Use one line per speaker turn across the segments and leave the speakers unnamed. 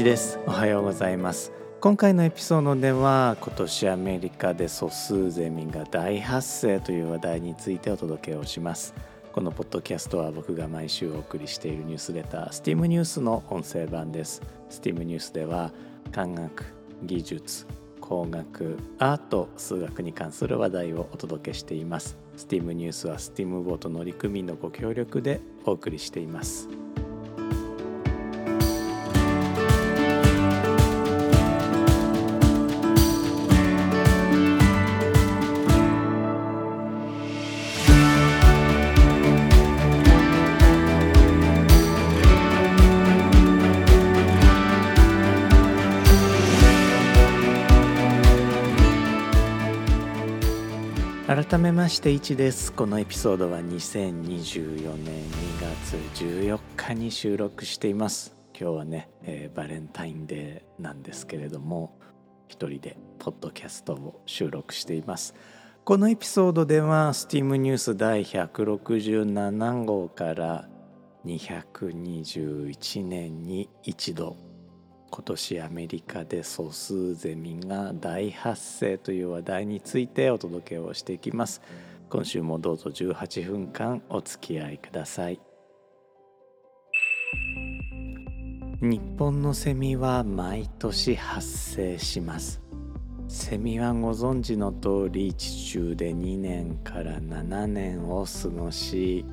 です。おはようございます。今回のエピソードでは今年アメリカで素数ゼミが大発生という話題についてお届けをします。このポッドキャストは僕が毎週お送りしているニュースレター STEAM ニュースの音声版です。STEAM ニュースでは科学技術工学アート数学に関する話題をお届けしています。STEAM ニュースは STEAM ボート乗組員のご協力でお送りしています。めまして1です。このエピソードは2024年2月14日に収録しています。今日はね、えー、バレンタインデーなんですけれども一人でポッドキャストを収録しています。このエピソードでは STEAM ニュース第167号から221年に一度今年アメリカで素数ゼミが大発生という話題についてお届けをしていきます。今週もどうぞ18分間お付き合いください。日本のセミは毎年発生します。セミはご存知の通り地中で2年から7年を過ごし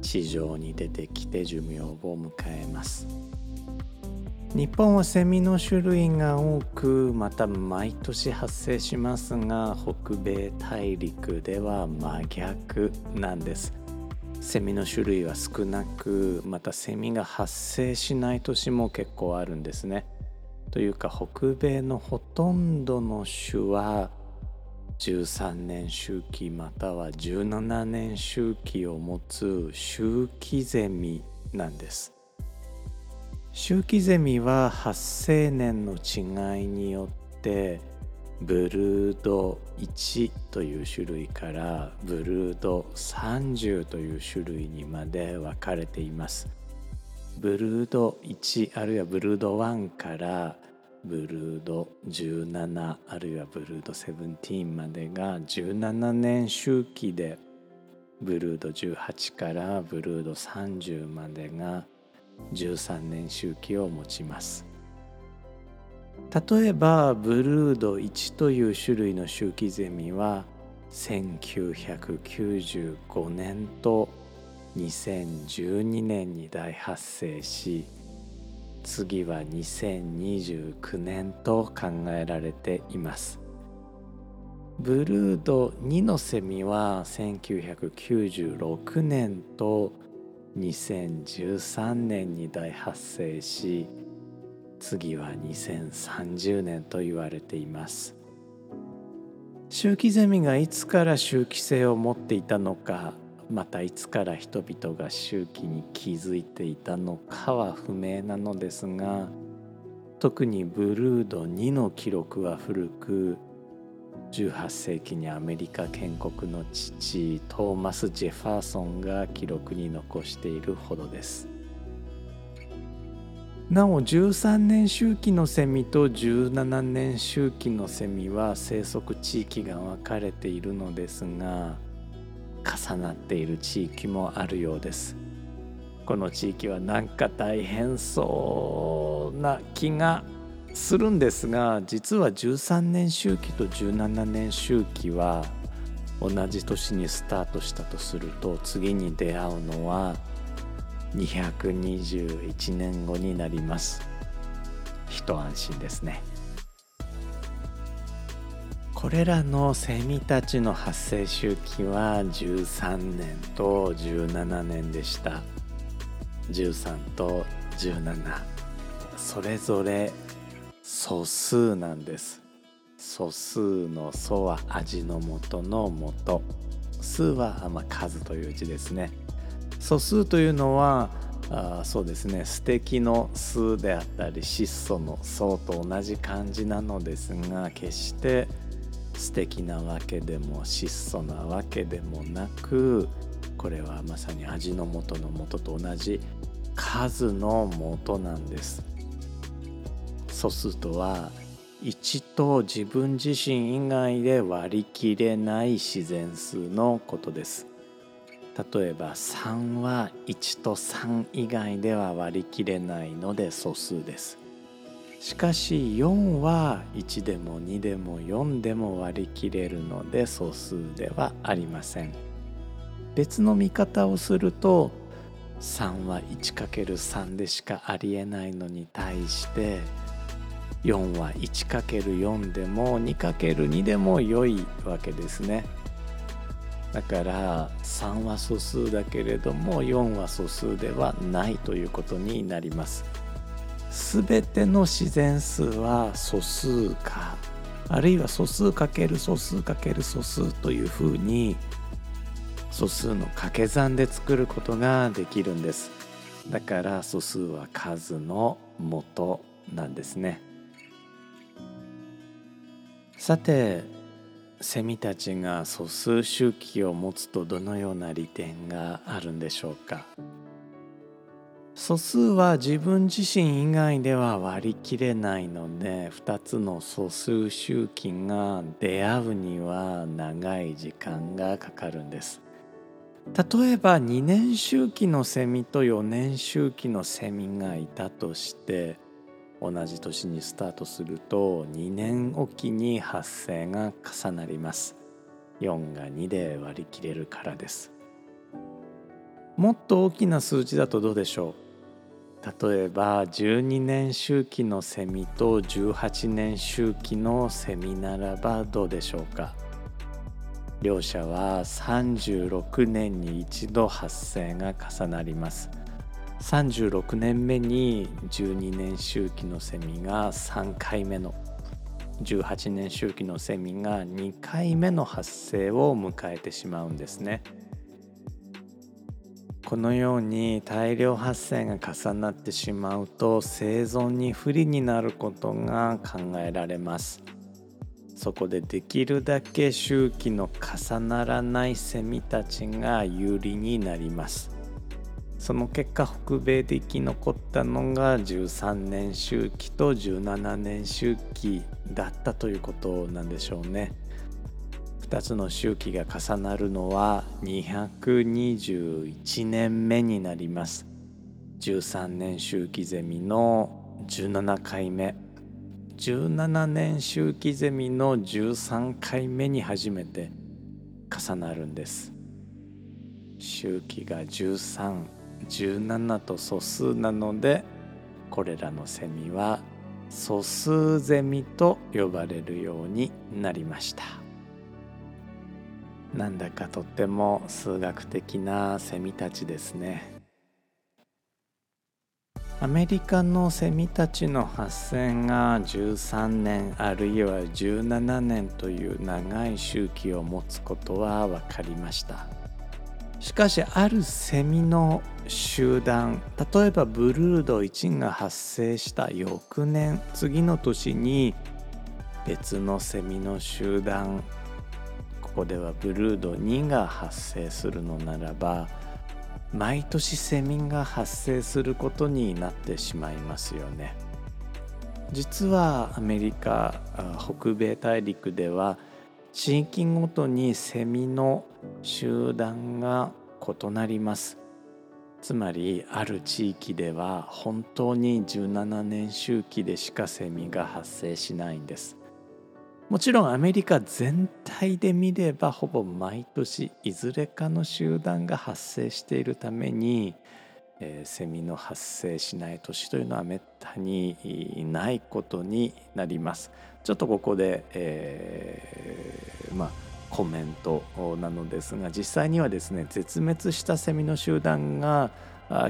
地上に出てきて寿命を迎えます。日本はセミの種類が多くまた毎年発生しますが北米大陸では真逆なんです。セミの種類は少なくまたセミが発生しない年も結構あるんですね。というか北米のほとんどの種は13年周期または17年周期を持つ周期ゼミなんです。周期ゼミは発生年の違いによってブルード1という種類からブルード30という種類にまで分かれています。ブルード1あるいはブルード1からブルード17あるいはブルード17までが17年周期でブルード18からブルード30までが13年周期を持ちます。例えばブルード1という種類の周期ゼミは1995年と2012年に大発生し次は2029年と考えられています。ブルード2のセミは1996年と2013年に大発生し次は2030年と言われています。周期ゼミがいつから周期性を持っていたのかまたいつから人々が周期に気づいていたのかは不明なのですが特にブルード2の記録は古く18世紀にアメリカ建国の父トーマス・ジェファーソンが記録に残しているほどです。なお13年周期のセミと17年周期のセミは生息地域が分かれているのですが重なっている地域もあるようです。この地域はなんか大変そうな気がするんですが実は13年周期と17年周期は同じ年にスタートしたとすると次に出会うのは221年後になります。一安心ですね。これらのセミたちの発生周期は13年と17年でした。13と17それぞれ素数なんです。素数の素は味の素の素。数は、まあ、数という字ですね。素数というのはあそうですね。素敵の数であったり質素の素と同じ漢字なのですが決して素敵なわけでも質素なわけでもなくこれはまさに味の素の素と同じ数の素なんです。素数とは1と自分自身以外で割り切れない自然数のことです。例えば3は1と3以外では割り切れないので素数です。しかし4は1でも2でも4でも割り切れるので素数ではありません。別の見方をすると3は 1×3 でしかありえないのに対して4は 1×4 でも 2×2 でも良いわけですね。だから3は素数だけれども4は素数ではないということになります。すべての自然数は素数かあるいは素数かける素数かける素数というふうに素数の掛け算で作ることができるんです。だから素数は数の元なんですね。さてセミたちが素数周期を持つとどのような利点があるんでしょうか？素数は自分自身以外では割り切れないので2つの素数周期が出会うには長い時間がかかるんです。例えば2年周期のセミと4年周期のセミがいたとして同じ年にスタートすると2年おきに発生が重なります。4が2で割り切れるからです。もっと大きな数字だとどうでしょう？例えば12年周期のセミと18年周期のセミならばどうでしょうか？両者は36年に一度発生が重なります。36年目に12年周期のセミが3回目の18年周期のセミが2回目の発生を迎えてしまうんですね。このように大量発生が重なってしまうと生存に不利になることが考えられます。そこでできるだけ周期の重ならないセミたちが有利になります。その結果北米で生き残ったのが13年周期と17年周期だったということなんでしょうね。2つの周期が重なるのは221年目になります。13年周期ゼミの17回目17年周期ゼミの13回目に初めて重なるんです。周期が13 17と素数なのでこれらのセミは素数ゼミと呼ばれるようになりました。なんだかとっても数学的なセミたちですね。アメリカのセミたちの発生が13年あるいは17年という長い周期を持つことは分かりました。しかしあるセミの集団例えばブルード1が発生した翌年次の年に別のセミの集団ここではブルード2が発生するのならば毎年セミが発生することになってしまいますよね。実はアメリカ北米大陸では地域ごとにセミの集団が異なります。つまりある地域では本当に17年周期でしかセミが発生しないんです。もちろんアメリカ全体で見ればほぼ毎年いずれかの集団が発生しているために、えー、セミの発生しない年というのはめったにないことになりますちょっとここで、えー、まあコメントなのですが実際にはですね絶滅したセミの集団が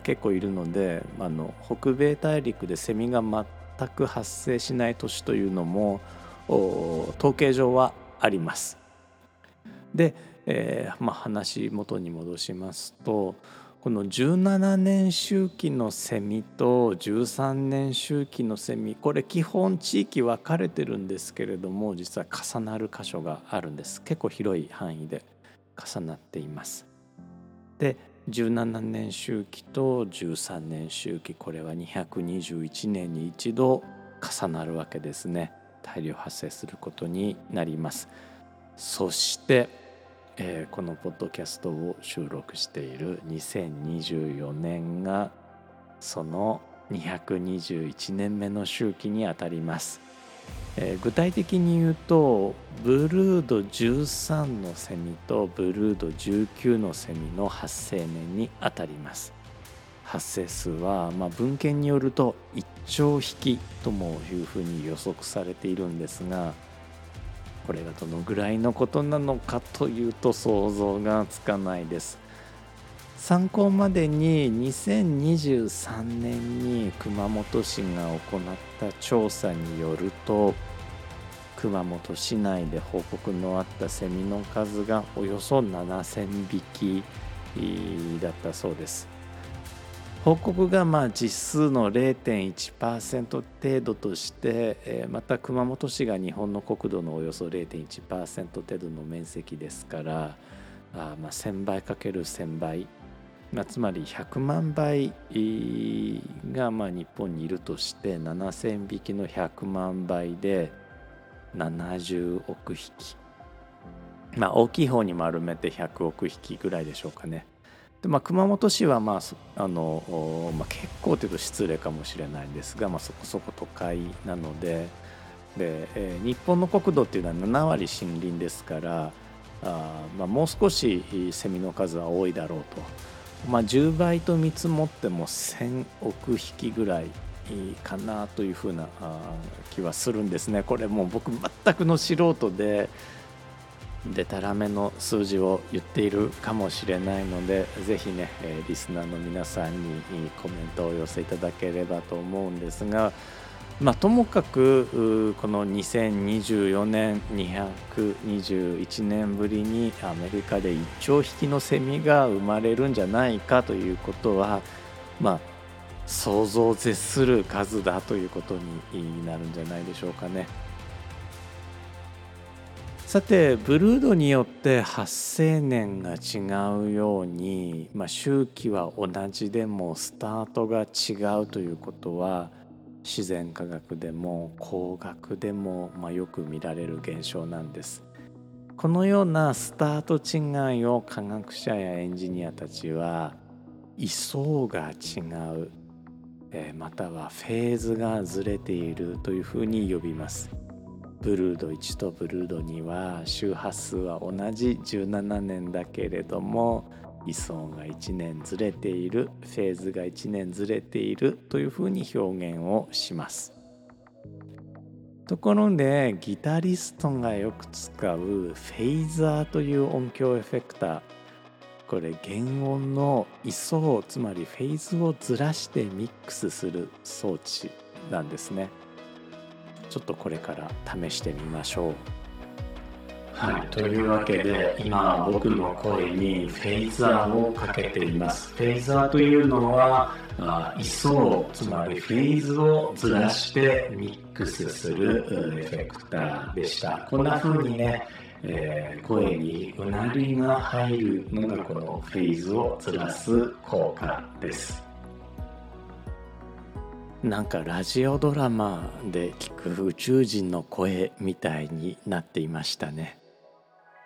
結構いるのであの北米大陸でセミが全く発生しない年というのも統計上はあります。で、えーまあ、話元に戻しますとこの17年周期のセミと13年周期のセミこれ基本地域分かれてるんですけれども実は重なる箇所があるんです。結構広い範囲で重なっています。で17年周期と13年周期これは221年に一度重なるわけですね。大量発生することになります。そして、えー、このポッドキャストを収録している2024年がその221年目の周期にあたります。えー、具体的に言うとブルード13のセミとブルード19のセミの発生年にあたります。発生数は、まあ、文献によると1兆匹ともいうふうに予測されているんですがこれがどのぐらいのことなのかというと想像がつかないです。参考までに2023年に熊本市が行った調査によると熊本市内で報告のあったセミの数がおよそ7000匹だったそうです。報告がまあ実数の0.1%程度としてまた熊本市が日本の国土のおよそ0.1%程度の面積ですからあまあ1000倍かける1000倍まあ、つまり100万倍がまあ日本にいるとして7,000匹の100万倍で70億匹まあ大きい方に丸めて100億匹ぐらいでしょうかね。でまあ、熊本市は、まああのまあ、結構というと失礼かもしれないんですが、まあ、そこそこ都会なのでで、えー、日本の国土っていうのは7割森林ですからあ、まあ、もう少しセミの数は多いだろうと。まあ、10倍と見積もっても1000億匹ぐらいかなというふうな気はするんですね。これもう僕全くの素人ででたらめの数字を言っているかもしれないのでぜひねリスナーの皆さんにコメントを寄せいただければと思うんですがまあ、ともかくこの2024年221年ぶりにアメリカで1兆匹のセミが生まれるんじゃないかということはまあ想像を絶する数だということになるんじゃないでしょうかね。さてブルードによって発生年が違うように、まあ、周期は同じでもスタートが違うということは自然科学でも工学でも、まあ、よく見られる現象なんです。このようなスタート違いを科学者やエンジニアたちは位相が違う、えまたはフェーズがずれているというふうに呼びます。ブルード1とブルード2は周波数は同じ17年だけれども位相が1年ずれているフェーズが1年ずれているというふうに表現をします。ところでギタリストがよく使うフェイザーという音響エフェクター。これ原音の位相つまりフェーズをずらしてミックスする装置なんですね。ちょっとこれから試してみましょう。
はい、というわけで今僕の声にフェイザーをかけています。フェイザーというのはあ位相つまりフェーズをずらしてミックスするエフェクターでした。こんな風にねえー、声にうなりが入るのがこのフェーズをずらす効果です
なんかラジオドラマで聞く宇宙人の声みたいになっていましたね。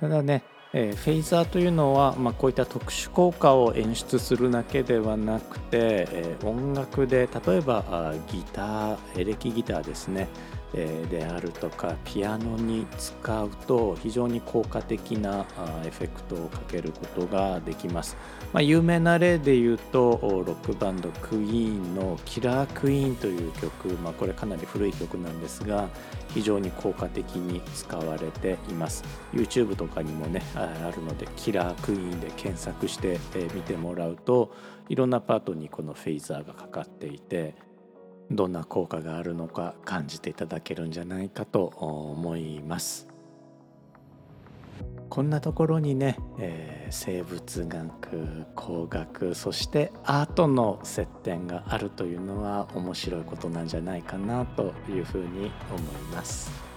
ただね、えー、フェイザーというのは、まあ、こういった特殊効果を演出するだけではなくて、えー、音楽で例えばギターエレキギターですねであるとかピアノに使うと非常に効果的なエフェクトをかけることができます。まあ、有名な例で言うとロックバンドクイーンの「キラークイーン」という曲、まあ、これかなり古い曲なんですが非常に効果的に使われています YouTube とかにもねあるので「キラークイーン」で検索してみてもらうといろんなパートにこのフェイザーがかかっていてどんな効果があるのか感じていただけるんじゃないかと思います。こんなところにね、えー、生物学工学そしてアートの接点があるというのは面白いことなんじゃないかなというふうに思います。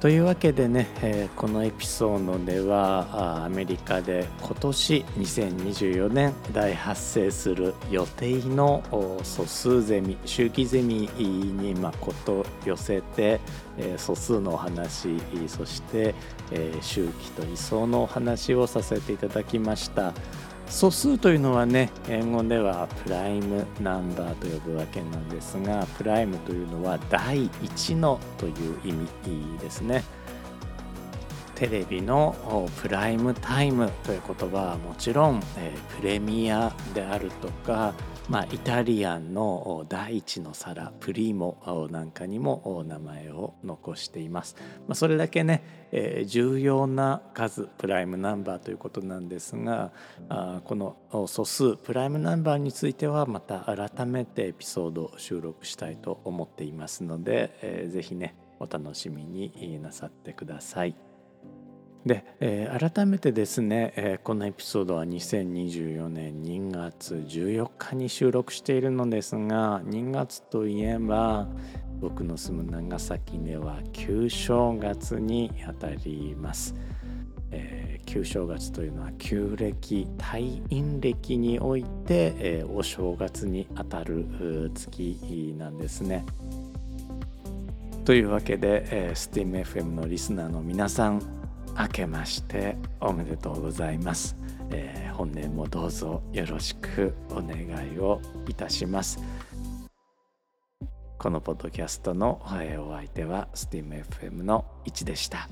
というわけでね、えー、このエピソードではアメリカで今年2024年大発生する予定の素数ゼミ周期ゼミにまこと寄せて、えー、素数のお話そして、えー、周期と位相のお話をさせていただきました。素数というのはね英語ではプライムナンバーと呼ぶわけなんですがプライムというのは第1のという意味ですね。テレビのプライムタイムという言葉はもちろん、えプレミアであるとかまあ、イタリアンの第一の皿プリーモなんかにも名前を残しています。まあ、それだけね、えー、重要な数プライムナンバーということなんですがあこの素数プライムナンバーについてはまた改めてエピソードを収録したいと思っていますので、えー、ぜひねお楽しみになさってください。で、えー、改めてですね、えー、このエピソードは2024年2月14日に収録しているのですが2月といえば僕の住む長崎では旧正月にあたります。えー、旧正月というのは旧暦退院暦において、えー、お正月にあたる月なんですね。というわけで、えー、STEAMFM のリスナーの皆さん明けましておめでとうございます、えー、本年もどうぞよろしくお願いをいたしますこのポッドキャストのお相手は STEAMFM の1でした。